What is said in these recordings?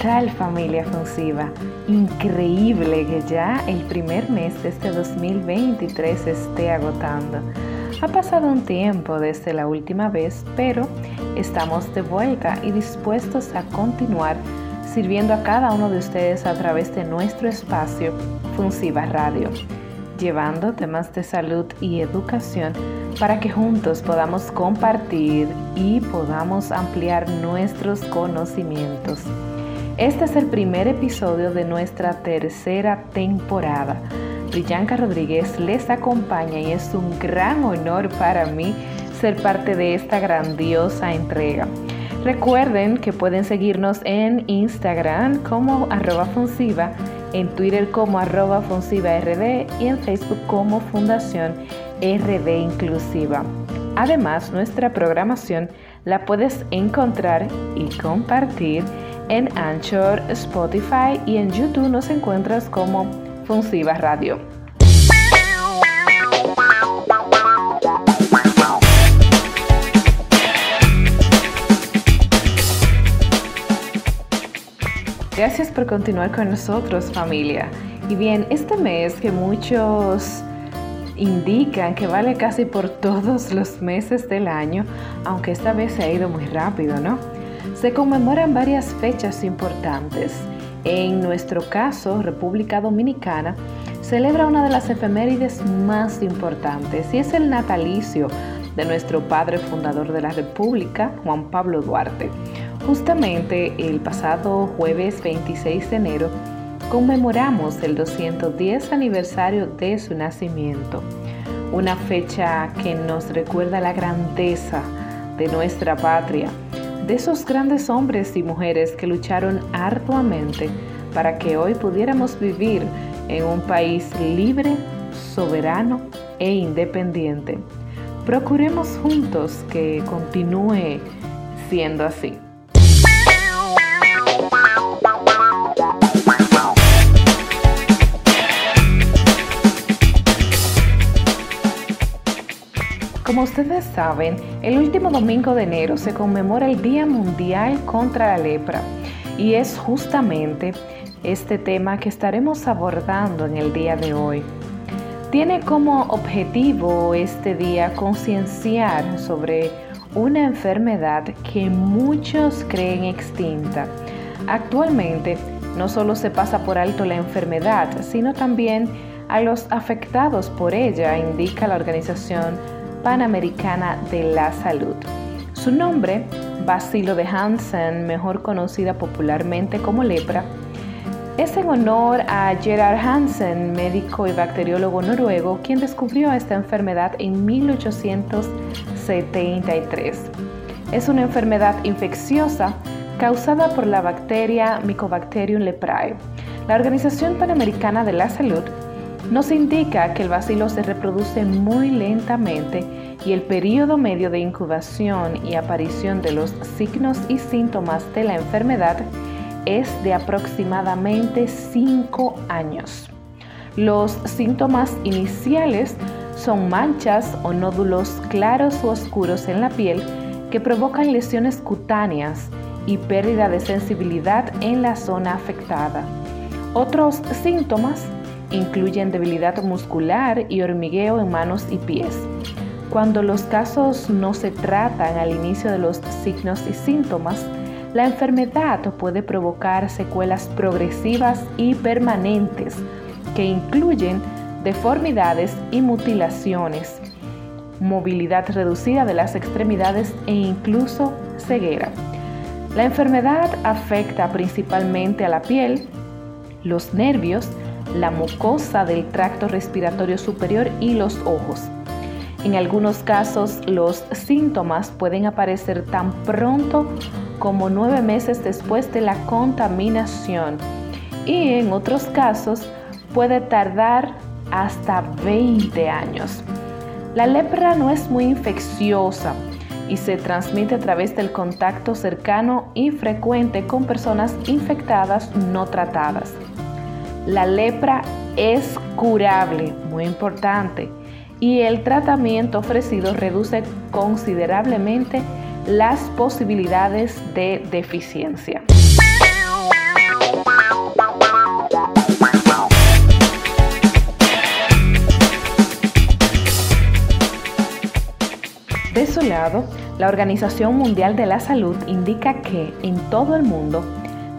tal familia Funciva? Increíble que ya el primer mes de este 2023 esté agotando. Ha pasado un tiempo desde la última vez, pero estamos de vuelta y dispuestos a continuar sirviendo a cada uno de ustedes a través de nuestro espacio Funciva Radio, llevando temas de salud y educación para que juntos podamos compartir y podamos ampliar nuestros conocimientos. Este es el primer episodio de nuestra tercera temporada. Brillanca Rodríguez les acompaña y es un gran honor para mí ser parte de esta grandiosa entrega. Recuerden que pueden seguirnos en Instagram como arroba funsiva, en Twitter como arroba rd y en Facebook como Fundación RD Inclusiva. Además, nuestra programación la puedes encontrar y compartir en Anchor, Spotify y en YouTube nos encuentras como Funsiva Radio. Gracias por continuar con nosotros familia. Y bien, este mes que muchos indican que vale casi por todos los meses del año, aunque esta vez se ha ido muy rápido, ¿no? Se conmemoran varias fechas importantes. En nuestro caso, República Dominicana celebra una de las efemérides más importantes y es el natalicio de nuestro padre fundador de la República, Juan Pablo Duarte. Justamente el pasado jueves 26 de enero conmemoramos el 210 aniversario de su nacimiento, una fecha que nos recuerda la grandeza de nuestra patria de esos grandes hombres y mujeres que lucharon arduamente para que hoy pudiéramos vivir en un país libre, soberano e independiente. Procuremos juntos que continúe siendo así. Como ustedes saben, el último domingo de enero se conmemora el Día Mundial contra la Lepra y es justamente este tema que estaremos abordando en el día de hoy. Tiene como objetivo este día concienciar sobre una enfermedad que muchos creen extinta. Actualmente no solo se pasa por alto la enfermedad, sino también a los afectados por ella, indica la organización Panamericana de la Salud. Su nombre, Bacilo de Hansen, mejor conocida popularmente como lepra, es en honor a Gerard Hansen, médico y bacteriólogo noruego, quien descubrió esta enfermedad en 1873. Es una enfermedad infecciosa causada por la bacteria Mycobacterium leprae. La Organización Panamericana de la Salud nos indica que el bacilo se reproduce muy lentamente y el periodo medio de incubación y aparición de los signos y síntomas de la enfermedad es de aproximadamente 5 años. Los síntomas iniciales son manchas o nódulos claros o oscuros en la piel que provocan lesiones cutáneas y pérdida de sensibilidad en la zona afectada. Otros síntomas Incluyen debilidad muscular y hormigueo en manos y pies. Cuando los casos no se tratan al inicio de los signos y síntomas, la enfermedad puede provocar secuelas progresivas y permanentes que incluyen deformidades y mutilaciones, movilidad reducida de las extremidades e incluso ceguera. La enfermedad afecta principalmente a la piel, los nervios, la mucosa del tracto respiratorio superior y los ojos. En algunos casos los síntomas pueden aparecer tan pronto como nueve meses después de la contaminación y en otros casos puede tardar hasta 20 años. La lepra no es muy infecciosa y se transmite a través del contacto cercano y frecuente con personas infectadas no tratadas. La lepra es curable, muy importante, y el tratamiento ofrecido reduce considerablemente las posibilidades de deficiencia. De su lado, la Organización Mundial de la Salud indica que en todo el mundo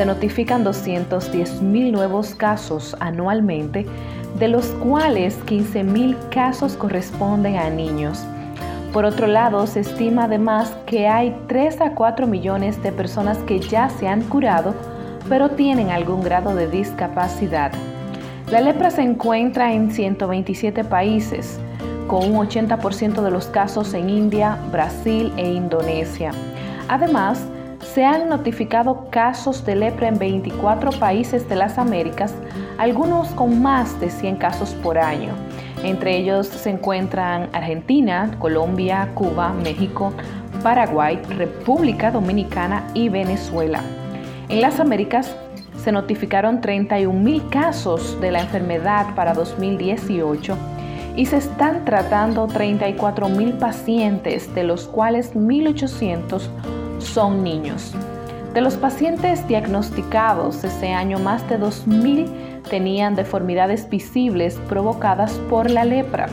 se notifican 210.000 nuevos casos anualmente, de los cuales 15.000 casos corresponden a niños. Por otro lado, se estima además que hay 3 a 4 millones de personas que ya se han curado, pero tienen algún grado de discapacidad. La lepra se encuentra en 127 países, con un 80% de los casos en India, Brasil e Indonesia. Además, se han notificado casos de lepra en 24 países de las Américas, algunos con más de 100 casos por año. Entre ellos se encuentran Argentina, Colombia, Cuba, México, Paraguay, República Dominicana y Venezuela. En las Américas se notificaron 31.000 casos de la enfermedad para 2018 y se están tratando 34.000 pacientes, de los cuales 1.800 son niños. De los pacientes diagnosticados ese año, más de 2.000 tenían deformidades visibles provocadas por la lepra.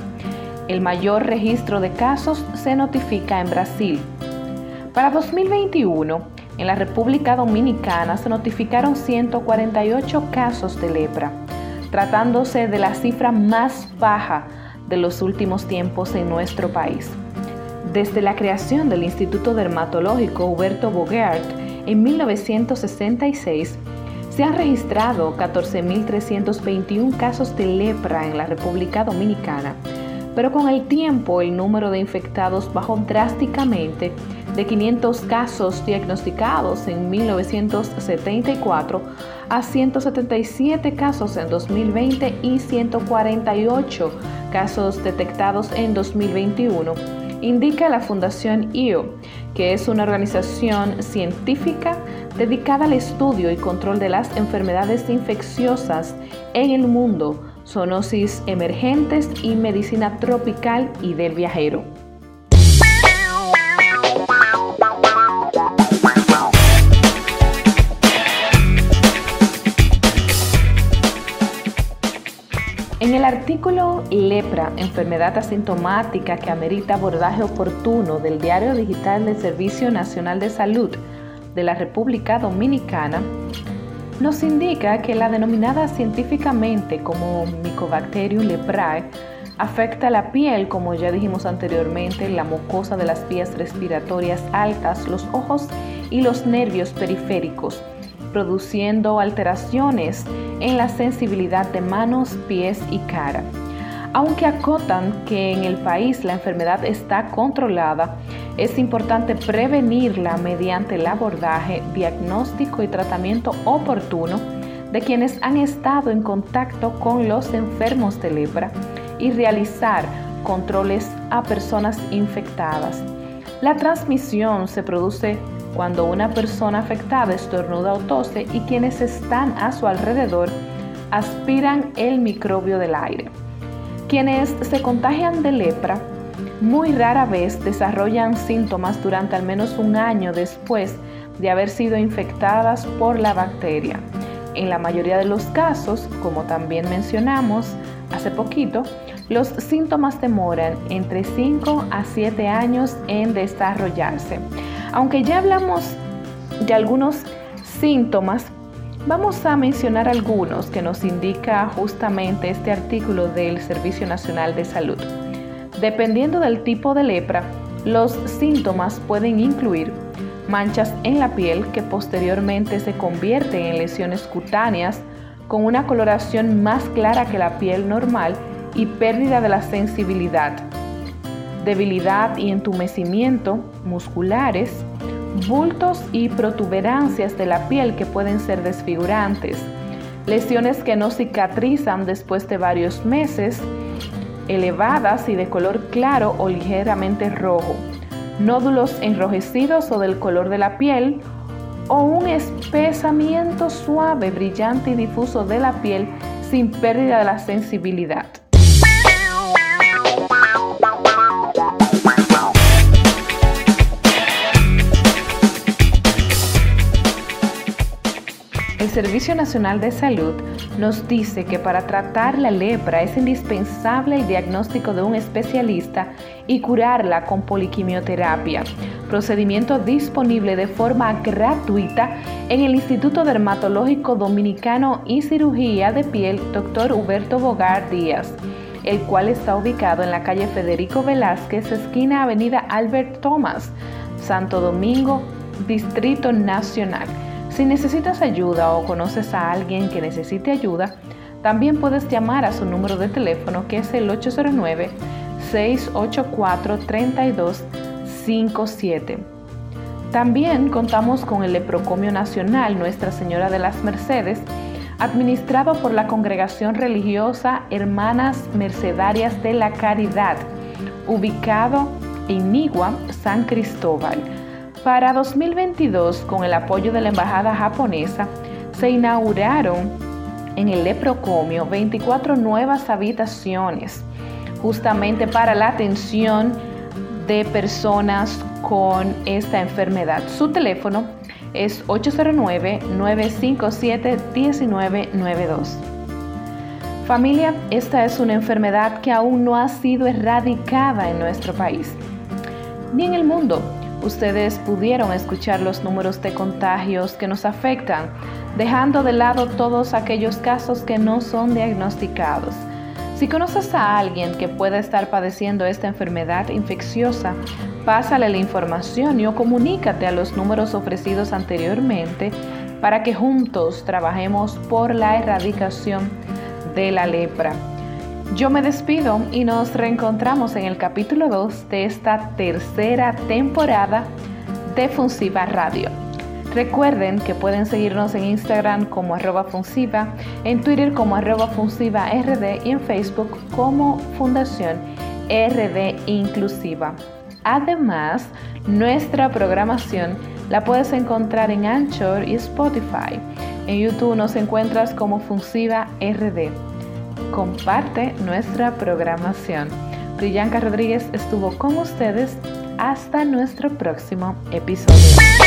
El mayor registro de casos se notifica en Brasil. Para 2021, en la República Dominicana se notificaron 148 casos de lepra, tratándose de la cifra más baja de los últimos tiempos en nuestro país. Desde la creación del Instituto Dermatológico Huberto Bogart en 1966, se han registrado 14.321 casos de lepra en la República Dominicana, pero con el tiempo el número de infectados bajó drásticamente de 500 casos diagnosticados en 1974 a 177 casos en 2020 y 148 casos detectados en 2021 indica la Fundación IO, que es una organización científica dedicada al estudio y control de las enfermedades infecciosas en el mundo, zoonosis emergentes y medicina tropical y del viajero. El artículo Lepra, enfermedad asintomática que amerita abordaje oportuno del Diario Digital del Servicio Nacional de Salud de la República Dominicana, nos indica que la denominada científicamente como Mycobacterium leprae afecta la piel, como ya dijimos anteriormente, la mucosa de las vías respiratorias altas, los ojos y los nervios periféricos produciendo alteraciones en la sensibilidad de manos, pies y cara. Aunque acotan que en el país la enfermedad está controlada, es importante prevenirla mediante el abordaje, diagnóstico y tratamiento oportuno de quienes han estado en contacto con los enfermos de lepra y realizar controles a personas infectadas. La transmisión se produce cuando una persona afectada estornuda o tose y quienes están a su alrededor aspiran el microbio del aire. Quienes se contagian de lepra muy rara vez desarrollan síntomas durante al menos un año después de haber sido infectadas por la bacteria. En la mayoría de los casos, como también mencionamos hace poquito, los síntomas demoran entre 5 a 7 años en desarrollarse. Aunque ya hablamos de algunos síntomas, vamos a mencionar algunos que nos indica justamente este artículo del Servicio Nacional de Salud. Dependiendo del tipo de lepra, los síntomas pueden incluir manchas en la piel que posteriormente se convierten en lesiones cutáneas con una coloración más clara que la piel normal y pérdida de la sensibilidad, debilidad y entumecimiento musculares, bultos y protuberancias de la piel que pueden ser desfigurantes, lesiones que no cicatrizan después de varios meses, elevadas y de color claro o ligeramente rojo, nódulos enrojecidos o del color de la piel, o un espesamiento suave, brillante y difuso de la piel sin pérdida de la sensibilidad. Servicio Nacional de Salud nos dice que para tratar la lepra es indispensable el diagnóstico de un especialista y curarla con poliquimioterapia, procedimiento disponible de forma gratuita en el Instituto Dermatológico Dominicano y Cirugía de Piel Dr. Huberto Bogar Díaz el cual está ubicado en la calle Federico Velázquez, esquina Avenida Albert Thomas, Santo Domingo, Distrito Nacional. Si necesitas ayuda o conoces a alguien que necesite ayuda, también puedes llamar a su número de teléfono que es el 809-684-3257. También contamos con el Leprocomio Nacional Nuestra Señora de las Mercedes, administrado por la Congregación Religiosa Hermanas Mercedarias de la Caridad, ubicado en Nigua, San Cristóbal para 2022, con el apoyo de la Embajada japonesa, se inauguraron en el Leprocomio 24 nuevas habitaciones, justamente para la atención de personas con esta enfermedad. Su teléfono es 809-957-1992. Familia, esta es una enfermedad que aún no ha sido erradicada en nuestro país, ni en el mundo ustedes pudieron escuchar los números de contagios que nos afectan, dejando de lado todos aquellos casos que no son diagnosticados. Si conoces a alguien que pueda estar padeciendo esta enfermedad infecciosa, pásale la información y o comunícate a los números ofrecidos anteriormente para que juntos trabajemos por la erradicación de la lepra. Yo me despido y nos reencontramos en el capítulo 2 de esta tercera temporada de Funsiva Radio. Recuerden que pueden seguirnos en Instagram como arroba funsiva, en Twitter como arroba y en Facebook como Fundación RD Inclusiva. Además, nuestra programación la puedes encontrar en Anchor y Spotify. En YouTube nos encuentras como Funsiva RD comparte nuestra programación. Brillanca Rodríguez estuvo con ustedes hasta nuestro próximo episodio.